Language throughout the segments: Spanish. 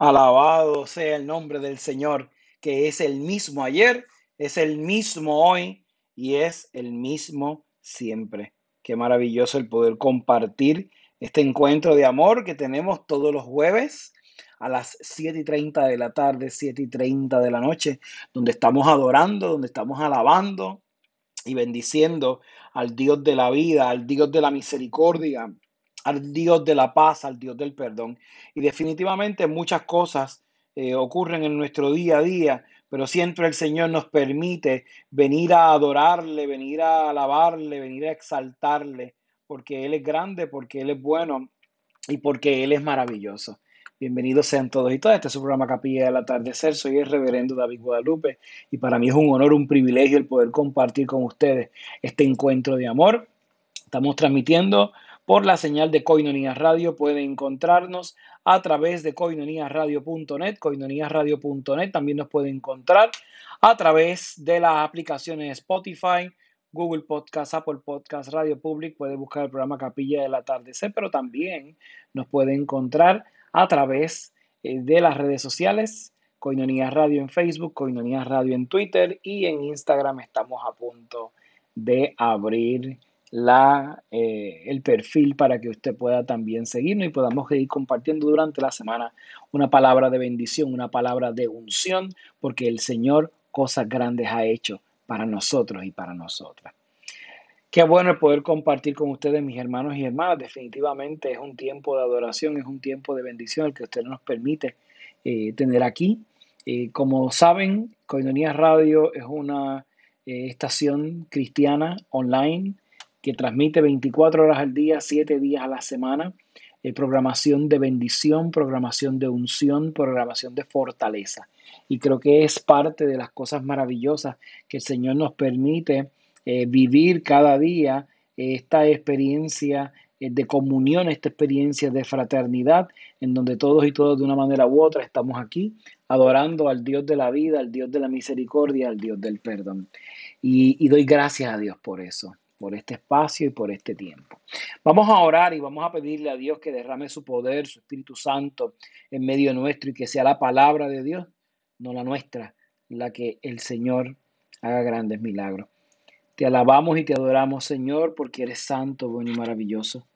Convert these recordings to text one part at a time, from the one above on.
Alabado sea el nombre del Señor, que es el mismo ayer, es el mismo hoy y es el mismo siempre. Qué maravilloso el poder compartir este encuentro de amor que tenemos todos los jueves a las 7 y 30 de la tarde, 7 y 30 de la noche, donde estamos adorando, donde estamos alabando y bendiciendo al Dios de la vida, al Dios de la misericordia, al Dios de la paz, al Dios del perdón. Y definitivamente muchas cosas eh, ocurren en nuestro día a día, pero siempre el Señor nos permite venir a adorarle, venir a alabarle, venir a exaltarle, porque Él es grande, porque Él es bueno y porque Él es maravilloso. Bienvenidos sean todos y todas. Este es su programa Capilla del Atardecer. Soy el reverendo David Guadalupe y para mí es un honor, un privilegio el poder compartir con ustedes este encuentro de amor. Estamos transmitiendo por la señal de Coinonías Radio. Pueden encontrarnos a través de coinoniasradio.net, coinoniasradio.net. También nos pueden encontrar a través de las aplicaciones Spotify, Google Podcast, Apple Podcast, Radio Public. Puede buscar el programa Capilla del Atardecer, pero también nos puede encontrar a través eh, de las redes sociales. Coinonías Radio en Facebook, Coinonías Radio en Twitter y en Instagram estamos a punto de abrir la, eh, el perfil para que usted pueda también seguirnos y podamos ir compartiendo durante la semana una palabra de bendición, una palabra de unción, porque el Señor cosas grandes ha hecho para nosotros y para nosotras. Qué bueno poder compartir con ustedes, mis hermanos y hermanas. Definitivamente es un tiempo de adoración, es un tiempo de bendición el que usted nos permite eh, tener aquí. Eh, como saben, Coinonía Radio es una estación cristiana online que transmite 24 horas al día, 7 días a la semana, eh, programación de bendición, programación de unción, programación de fortaleza. Y creo que es parte de las cosas maravillosas que el Señor nos permite eh, vivir cada día eh, esta experiencia de comunión, esta experiencia de fraternidad, en donde todos y todas de una manera u otra estamos aquí adorando al Dios de la vida, al Dios de la misericordia, al Dios del perdón. Y doy gracias a Dios por eso por este espacio y por este tiempo. Vamos a orar y vamos a pedirle a Dios que derrame su poder, su Espíritu Santo en medio nuestro y que sea la palabra de Dios, no la nuestra, la que el Señor haga grandes milagros. Te alabamos y te adoramos, Señor, porque eres santo, bueno y maravilloso.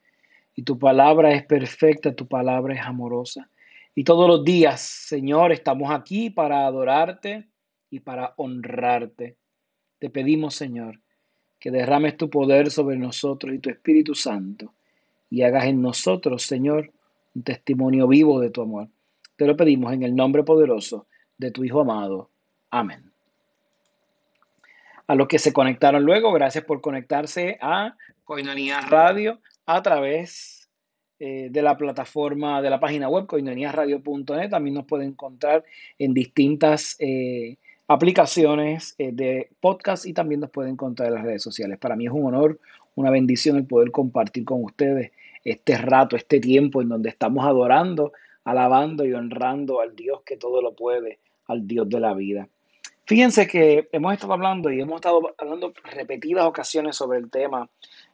Y tu palabra es perfecta, tu palabra es amorosa. Y todos los días, Señor, estamos aquí para adorarte y para honrarte. Te pedimos, Señor, que derrames tu poder sobre nosotros y tu Espíritu Santo y hagas en nosotros, Señor, un testimonio vivo de tu amor. Te lo pedimos en el nombre poderoso de tu Hijo amado. Amén. A los que se conectaron luego, gracias por conectarse a Coinonía Radio a través eh, de la plataforma de la página web coinoniasradio.net. También nos pueden encontrar en distintas eh, aplicaciones eh, de podcast y también nos pueden encontrar en las redes sociales. Para mí es un honor, una bendición el poder compartir con ustedes este rato, este tiempo en donde estamos adorando, alabando y honrando al Dios que todo lo puede, al Dios de la vida. Fíjense que hemos estado hablando y hemos estado hablando repetidas ocasiones sobre el tema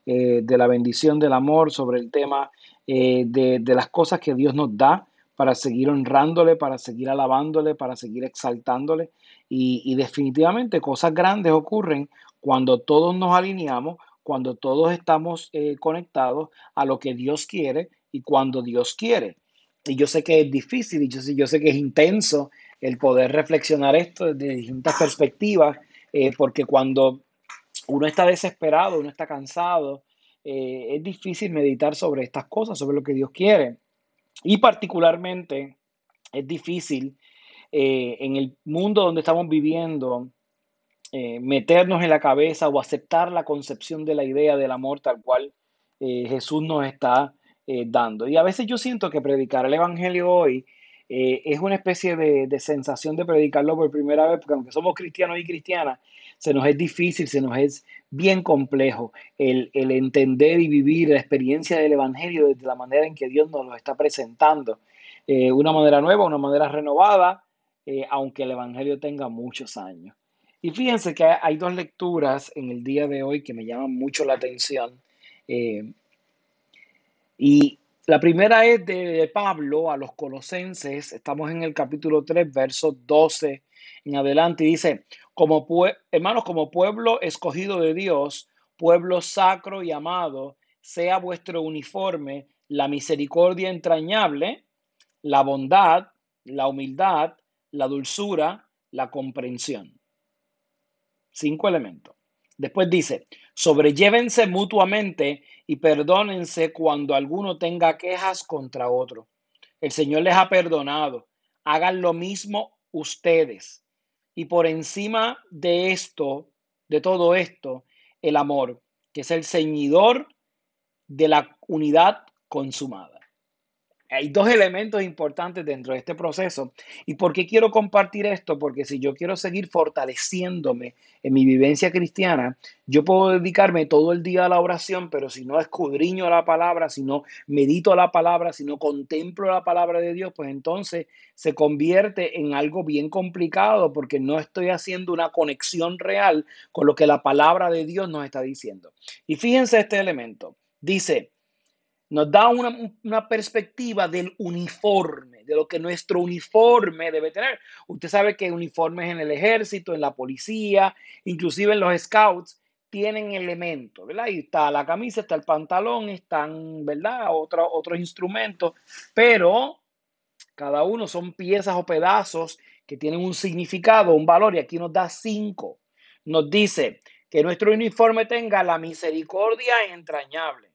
eh, de la bendición del amor, sobre el tema eh, de, de las cosas que Dios nos da para seguir honrándole, para seguir alabándole, para seguir exaltándole. Y, definitivamente cosas grandes ocurren cuando todos nos alineamos, cuando todos estamos eh, conectados a lo que Dios quiere y cuando Dios quiere. Y yo sé que es difícil y yo, yo sé que es intenso el poder reflexionar esto desde distintas perspectivas, eh, porque cuando uno está desesperado, uno está cansado, eh, es difícil meditar sobre estas cosas, sobre lo que Dios quiere. Y particularmente es difícil eh, en el mundo donde estamos viviendo eh, meternos en la cabeza o aceptar la concepción de la idea del amor tal cual eh, Jesús nos está dando. Y a veces yo siento que predicar el Evangelio hoy es una especie de, de, sensación de predicarlo por primera vez, porque aunque somos cristianos y cristianas, se nos es difícil, se nos es bien complejo el, el entender y vivir la experiencia del Evangelio desde la manera en que Dios nos lo está presentando. Una manera nueva, una manera renovada, eh, aunque el Evangelio tenga muchos años. Y fíjense que hay dos lecturas en el día de hoy que me llaman mucho la atención. Eh, y La primera es de Pablo a los colosenses, estamos en el capítulo 3, verso 12 en adelante, y dice, como hermanos, como pueblo escogido de Dios, pueblo sacro y amado, sea vuestro uniforme la misericordia entrañable, la bondad, la humildad, la dulzura, la comprensión. Cinco elementos. Después dice, sobrellévense mutuamente y perdónense cuando alguno tenga quejas contra otro. El Señor les ha perdonado. Hagan lo mismo ustedes. Y por encima de esto, de todo esto, el amor, que es el ceñidor de la unidad consumada hay dos elementos importantes dentro de este proceso. ¿Y por qué quiero compartir esto? Porque si yo quiero seguir fortaleciéndome en mi vivencia cristiana, yo puedo dedicarme todo el día a la oración, pero si no escudriño la palabra, si no medito la palabra, si no contemplo la palabra de Dios, pues entonces se convierte en algo bien complicado porque no estoy haciendo una conexión real con lo que la palabra de Dios nos está diciendo. Y fíjense este elemento. Dice, nos da una, perspectiva del uniforme, de lo que nuestro uniforme debe tener. Usted sabe que uniformes en el ejército, en la policía, inclusive en los scouts, tienen elementos, ¿verdad? Ahí está la camisa, está el pantalón, están, ¿verdad? otros instrumentos, pero cada uno son piezas o pedazos que tienen un significado, un valor, y aquí nos da cinco. Nos dice que nuestro uniforme tenga la misericordia entrañable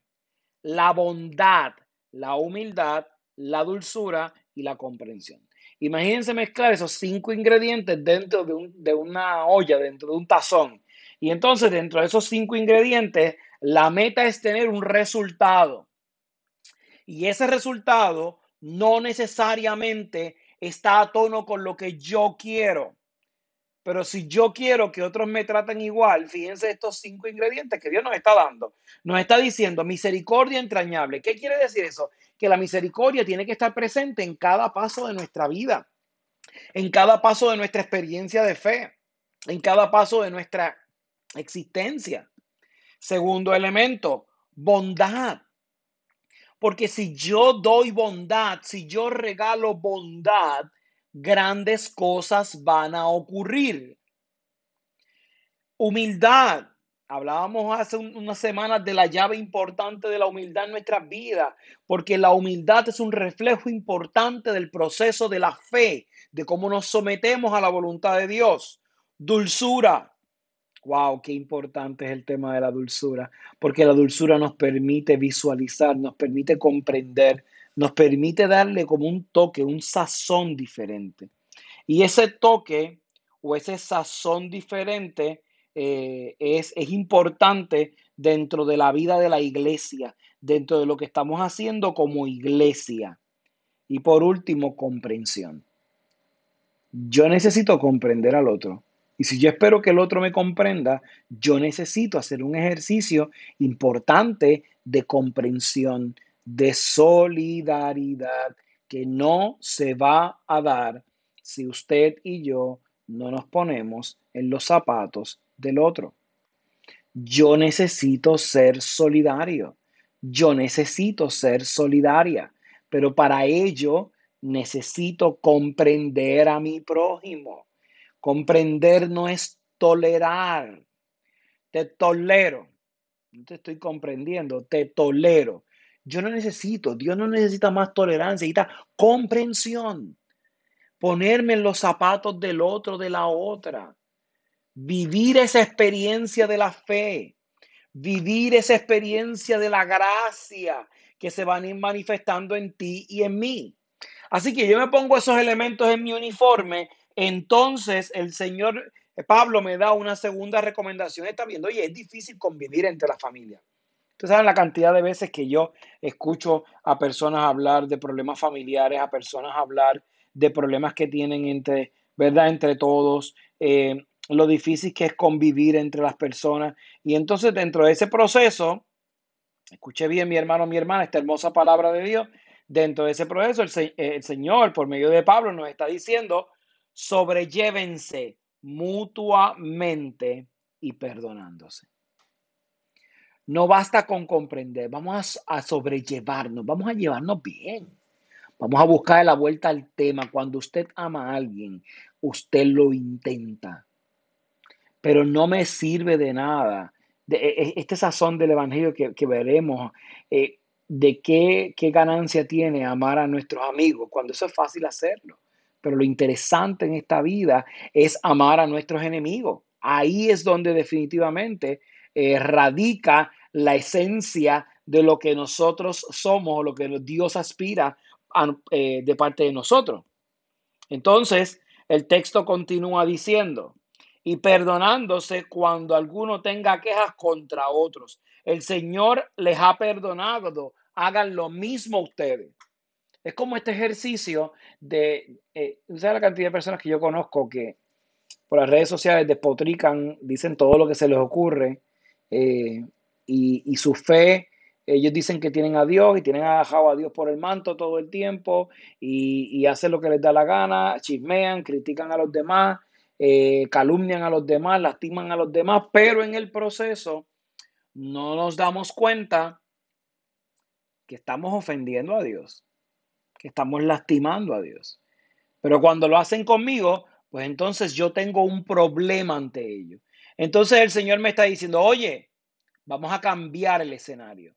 la bondad, la humildad, la dulzura y la comprensión. Imagínense mezclar esos cinco ingredientes dentro de, una olla, dentro de un tazón. Y entonces dentro de esos cinco ingredientes, la meta es tener un resultado. Y ese resultado no necesariamente está a tono con lo que yo quiero. Pero si yo quiero que otros me traten igual, fíjense estos cinco ingredientes que Dios nos está dando. Nos está diciendo misericordia entrañable. ¿Qué quiere decir eso? Que la misericordia tiene que estar presente en cada paso de nuestra vida, en cada paso de nuestra experiencia de fe, en cada paso de nuestra existencia. Segundo elemento, bondad. Porque si yo doy bondad, si yo regalo bondad, grandes cosas van a ocurrir. Humildad. Hablábamos hace unas semanas de la llave importante de la humildad en nuestras vidas, porque la humildad es un reflejo importante del proceso de la fe, de cómo nos sometemos a la voluntad de Dios. Dulzura. Wow, qué importante es el tema de la dulzura, porque la dulzura nos permite visualizar, nos permite comprender, nos permite darle como un toque, un sazón diferente. Y ese toque o ese sazón diferente eh, es, es importante dentro de la vida de la iglesia, dentro de lo que estamos haciendo como iglesia. Y por último, comprensión. Yo necesito comprender al otro. Y si yo espero que el otro me comprenda, yo necesito hacer un ejercicio importante de comprensión, de solidaridad, que no se va a dar si usted y yo no nos ponemos en los zapatos del otro. Yo necesito ser solidario. Yo necesito ser solidaria. Pero para ello necesito comprender a mi prójimo. Comprender no es tolerar. Te tolero. No te estoy comprendiendo, te tolero. Yo no necesito, Dios no necesita más tolerancia, necesita comprensión. Ponerme en los zapatos del otro, de la otra. Vivir esa experiencia de la fe. Vivir esa experiencia de la gracia que se van a ir manifestando en ti y en mí. Así que yo me pongo esos elementos en mi uniforme entonces el Señor eh, Pablo me da una segunda recomendación. Está viendo, oye, es difícil convivir entre la familia. Ustedes saben la cantidad de veces que yo escucho a personas hablar de problemas familiares, a personas hablar de problemas que tienen entre, ¿verdad? Entre todos, eh, lo difícil que es convivir entre las personas. Y entonces dentro de ese proceso, escuche bien mi hermano, mi hermana, esta hermosa palabra de Dios, dentro de ese proceso el, el Señor, por medio de Pablo, nos está diciendo, sobrellévense mutuamente y perdonándose. No basta con comprender, vamos a, a sobrellevarnos, vamos a llevarnos bien. Vamos a buscar la vuelta al tema. Cuando usted ama a alguien, usted lo intenta, pero no me sirve de nada. De, e, e, este sazón del Evangelio que, veremos, eh, de qué, qué ganancia tiene amar a nuestros amigos, cuando eso es fácil hacerlo. Pero lo interesante en esta vida es amar a nuestros enemigos. Ahí es donde definitivamente eh, radica la esencia de lo que nosotros somos, lo que Dios aspira eh, de parte de nosotros. Entonces, el texto continúa diciendo, y perdonándose cuando alguno tenga quejas contra otros. El Señor les ha perdonado, hagan lo mismo ustedes. Es como este ejercicio de, eh, ¿sabes la cantidad de personas que yo conozco que por las redes sociales despotrican, dicen todo lo que se les ocurre eh, y, su fe, ellos dicen que tienen a Dios y tienen agajado a Dios por el manto todo el tiempo y, y hacen lo que les da la gana, chismean, critican a los demás, eh, calumnian a los demás, lastiman a los demás, pero en el proceso no nos damos cuenta que estamos ofendiendo a Dios, que estamos lastimando a Dios. Pero cuando lo hacen conmigo, pues entonces yo tengo un problema ante ellos. Entonces el Señor me está diciendo, oye, vamos a cambiar el escenario,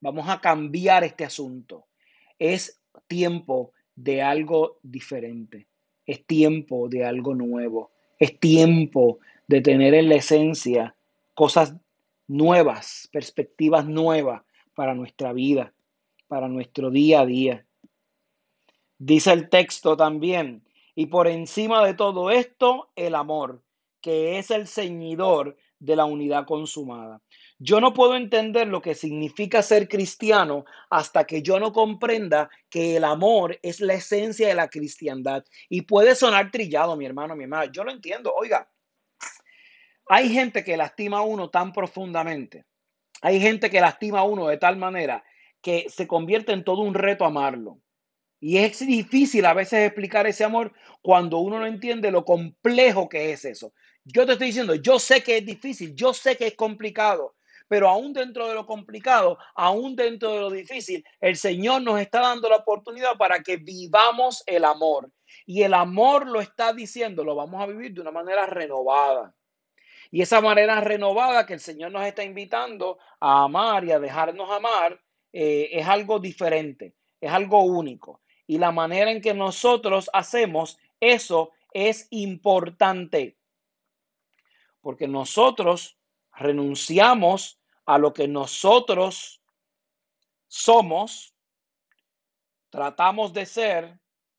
vamos a cambiar este asunto. Es tiempo de algo diferente, es tiempo de algo nuevo, es tiempo de tener en la esencia cosas nuevas, perspectivas nuevas para nuestra vida, para nuestro día a día. Dice el texto también, y por encima de todo esto, el amor, que es el ceñidor de la unidad consumada. Yo no puedo entender lo que significa ser cristiano hasta que yo no comprenda que el amor es la esencia de la cristiandad. Y puede sonar trillado, mi hermano, mi hermana. Yo lo entiendo. Oiga, hay gente que lastima a uno tan profundamente. Hay gente que lastima a uno de tal manera que se convierte en todo un reto amarlo. Y es difícil a veces explicar ese amor cuando uno no entiende lo complejo que es eso. Yo te estoy diciendo, yo sé que es difícil, yo sé que es complicado, pero aún dentro de lo complicado, aún dentro de lo difícil, el Señor nos está dando la oportunidad para que vivamos el amor. Y el amor lo está diciendo, lo vamos a vivir de una manera renovada. Y esa manera renovada que el Señor nos está invitando a amar y a dejarnos amar eh, es algo diferente, es algo único. Y la manera en que nosotros hacemos eso es importante. Porque nosotros renunciamos a lo que nosotros somos, tratamos de ser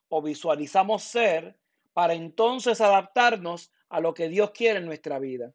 o visualizamos ser para entonces adaptarnos a lo que Dios quiere en nuestra vida.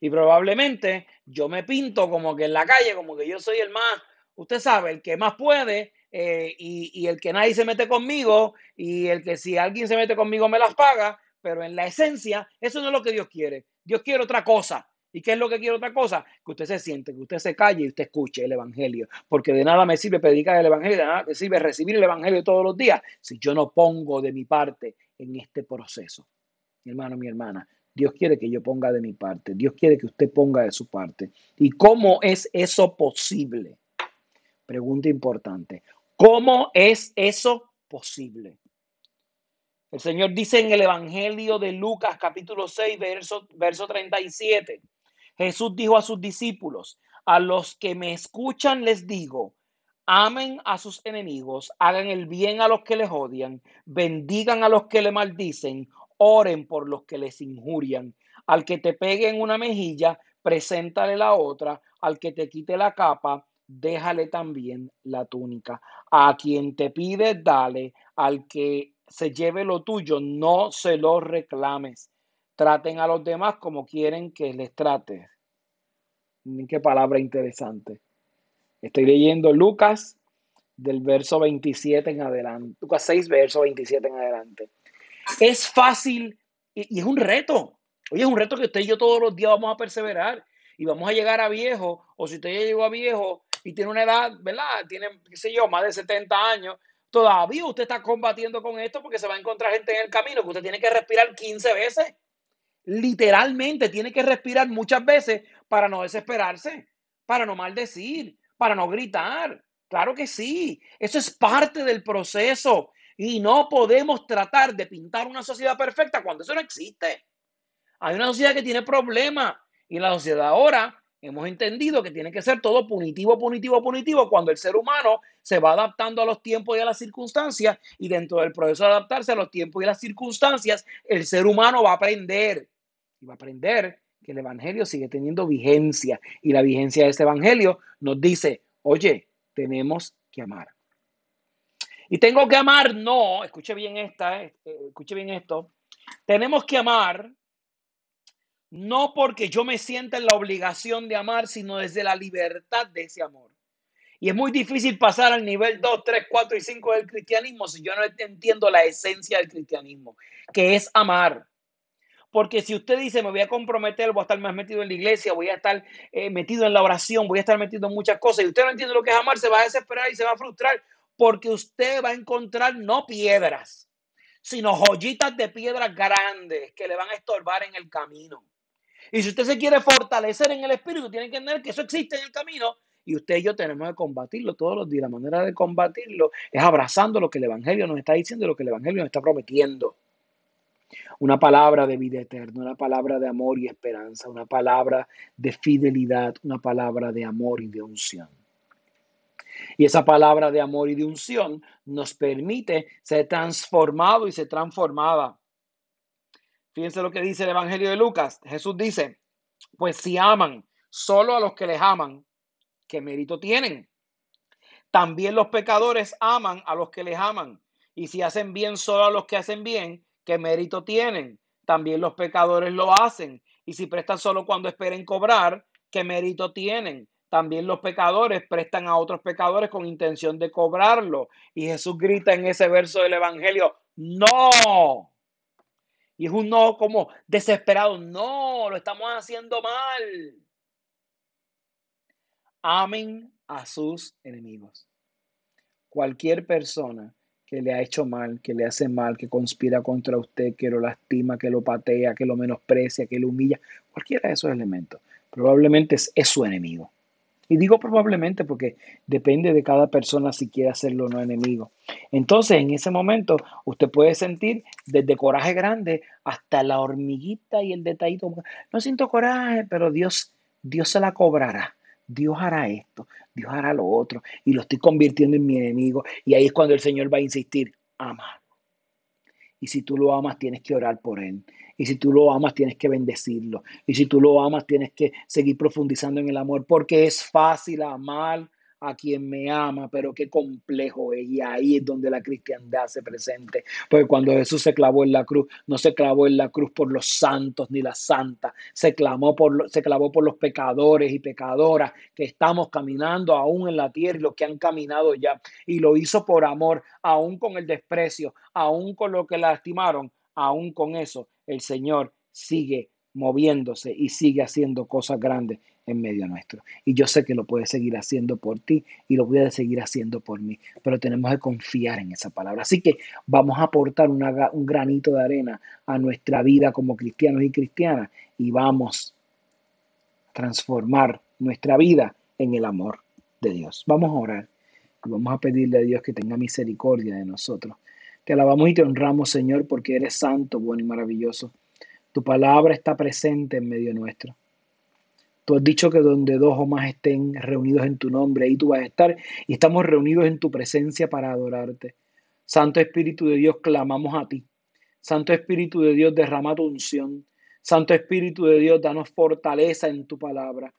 Y probablemente yo me pinto como que en la calle, como que yo soy el más, usted sabe, el que más puede eh, y, y, el que nadie se mete conmigo y el que si alguien se mete conmigo me las paga, pero en la esencia eso no es lo que Dios quiere. Dios quiere otra cosa. ¿Y qué es lo que quiere otra cosa? Que usted se siente, que usted se calle y usted escuche el Evangelio. Porque de nada me sirve predicar el Evangelio, de nada me sirve recibir el Evangelio todos los días si yo no pongo de mi parte en este proceso. Mi hermano, mi hermana, Dios quiere que yo ponga de mi parte. Dios quiere que usted ponga de su parte. ¿Y cómo es eso posible? Pregunta importante. ¿Cómo es eso posible? El Señor dice en el Evangelio de Lucas capítulo 6, verso, verso 37. Jesús dijo a sus discípulos, a los que me escuchan les digo, amen a sus enemigos, hagan el bien a los que les odian, bendigan a los que le maldicen, oren por los que les injurian. Al que te pegue en una mejilla, preséntale la otra, al que te quite la capa, déjale también la túnica. A quien te pide, dale, al que se lleve lo tuyo, no se lo reclames. Traten a los demás como quieren que les trates. Qué palabra interesante. Estoy leyendo Lucas del verso 27 en adelante. Lucas 6, verso 27 en adelante. Es fácil y, y es un reto. Oye, es un reto que usted y yo todos los días vamos a perseverar y vamos a llegar a viejo, o si usted ya llegó a viejo y tiene una edad, ¿verdad? Tiene, qué sé yo, más de 70 años, todavía usted está combatiendo con esto porque se va a encontrar gente en el camino que usted tiene que respirar 15 veces literalmente tiene que respirar muchas veces para no desesperarse. para no maldecir, para no gritar. Claro que sí, eso es parte del proceso y no podemos tratar de pintar una sociedad perfecta cuando eso no existe. Hay una sociedad que tiene problemas y la sociedad ahora hemos entendido que tiene que ser todo punitivo, punitivo, punitivo cuando el ser humano se va adaptando a los tiempos y a las circunstancias y dentro del proceso de adaptarse a los tiempos y las circunstancias, el ser humano va a aprender y va a aprender que el Evangelio sigue teniendo vigencia y la vigencia de ese Evangelio nos dice, oye, tenemos que amar. Y tengo que amar, no, escuche bien esta, eh, escuche bien esto, tenemos que amar no porque yo me sienta en la obligación de amar, sino desde la libertad de ese amor. Y es muy difícil pasar al nivel 2, 3, 4 y 5 del cristianismo si yo no entiendo la esencia del cristianismo, que es amar. Porque si usted dice, me voy a comprometer, voy a estar más metido en la iglesia, voy a estar eh, metido en la oración, voy a estar metido en muchas cosas, y usted no entiende lo que es amar, se va a desesperar y se va a frustrar, porque usted va a encontrar no piedras, sino joyitas de piedras grandes que le van a estorbar en el camino. Y si usted se quiere fortalecer en el espíritu, tiene que entender que eso existe en el camino y usted y yo tenemos que combatirlo todos los días. La manera de combatirlo es abrazando lo que el Evangelio nos está diciendo, lo que el Evangelio nos está prometiendo. Una palabra de vida eterna, una palabra de amor y esperanza, una palabra de fidelidad, una palabra de amor y de unción. Y esa palabra de amor y de unción nos permite ser transformado y ser transformada. Fíjense lo que dice el Evangelio de Lucas. Jesús dice, pues si aman solo a los que les aman, ¿qué mérito tienen? También los pecadores aman a los que les aman. Y si hacen bien solo a los que hacen bien, ¿qué mérito tienen? También los pecadores lo hacen. Y si prestan solo cuando esperen cobrar, ¿qué mérito tienen? También los pecadores prestan a otros pecadores con intención de cobrarlo. Y Jesús grita en ese verso del Evangelio, no, y es un no como desesperado. No, lo estamos haciendo mal. Amen a sus enemigos. Cualquier persona que le ha hecho mal, que le hace mal, que conspira contra usted, que lo lastima, que lo patea, que lo menosprecia, que lo humilla, cualquiera de esos elementos, probablemente es, su enemigo. Y digo probablemente porque depende de cada persona si quiere hacerlo o no enemigo. Entonces, en ese momento, usted puede sentir desde coraje grande hasta la hormiguita y el detallito. No siento coraje, pero Dios, Dios se la cobrará. Dios hará esto, Dios hará lo otro, y lo estoy convirtiendo en mi enemigo. Y ahí es cuando el Señor va a insistir, ama. Y si tú lo amas, tienes que orar por él. Y si tú lo amas, tienes que bendecirlo. Y si tú lo amas, tienes que seguir profundizando en el amor, porque es fácil amar a quien me ama, pero qué complejo es. Y ahí es donde la cristiandad se presente. Porque cuando Jesús se clavó en la cruz, no se clavó en la cruz por los santos ni las santas, se, clamó por, se clavó por los pecadores y pecadoras que estamos caminando aún en la tierra y los que han caminado ya. Y lo hizo por amor, aún con el desprecio, aún con lo que lastimaron, aún con eso, el Señor sigue moviéndose y sigue haciendo cosas grandes en medio nuestro. Y yo sé que lo puede seguir haciendo por ti y lo puede seguir haciendo por mí, pero tenemos que confiar en esa palabra. Así que vamos a aportar un granito de arena a nuestra vida como cristianos y cristianas y vamos a transformar nuestra vida en el amor de Dios. Vamos a orar y vamos a pedirle a Dios que tenga misericordia de nosotros. Te alabamos y te honramos, Señor, porque eres santo, bueno y maravilloso. Tu palabra está presente en medio nuestro. Tú has dicho que donde dos o más estén reunidos en tu nombre, ahí tú vas a estar y estamos reunidos en tu presencia para adorarte. Santo Espíritu de Dios, clamamos a ti. Santo Espíritu de Dios, derrama tu unción. Santo Espíritu de Dios, danos fortaleza en tu palabra.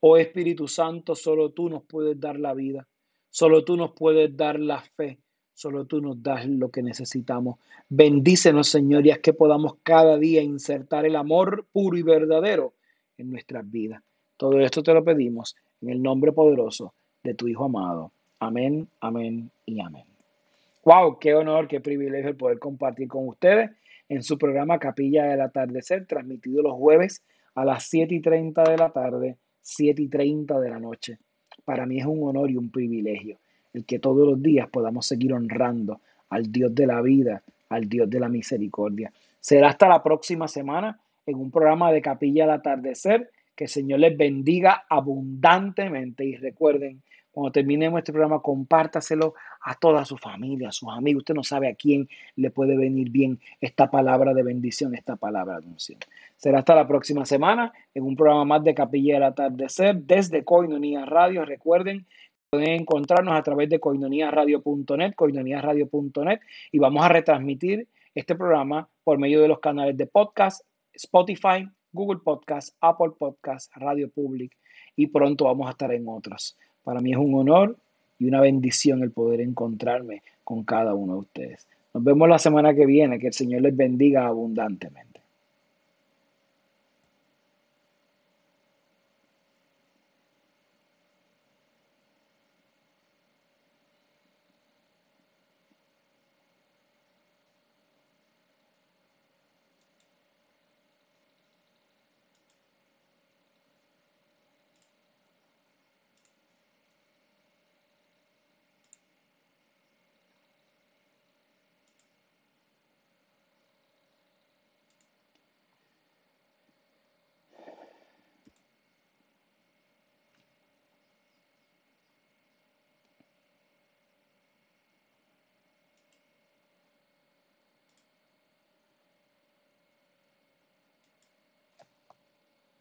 Oh Espíritu Santo, solo tú nos puedes dar la vida. Solo tú nos puedes dar la fe. Solo tú nos das lo que necesitamos. Bendícenos, Señor, y haz que podamos cada día insertar el amor puro y verdadero en nuestras vidas. Todo esto te lo pedimos en el nombre poderoso de tu Hijo amado. Amén, amén y amén. ¡Wow! ¡Qué honor, qué privilegio el poder compartir con ustedes en su programa Capilla del Atardecer, transmitido los jueves a las 7 y 30 de la tarde, 7 y 30 de la noche. Para mí es un honor y un privilegio el que todos los días podamos seguir honrando al Dios de la vida, al Dios de la misericordia. Será hasta la próxima semana en un programa de Capilla al Atardecer Que el Señor les bendiga abundantemente y recuerden, cuando terminemos este programa, compártaselo a toda su familia, a sus amigos. Usted no sabe a quién le puede venir bien esta palabra de bendición, esta palabra de unción. Será hasta la próxima semana en un programa más de Capilla del Atardecer desde Coinonía Radio. Recuerden, pueden encontrarnos a través de coinoniaradio.net, coinoniaradio.net y vamos a retransmitir este programa por medio de los canales de podcast, Spotify, Google Podcast, Apple Podcast, Radio Public y pronto vamos a estar en otros. Para mí es un honor y una bendición el poder encontrarme con cada uno de ustedes. Nos vemos la semana que viene. Que el Señor les bendiga abundantemente.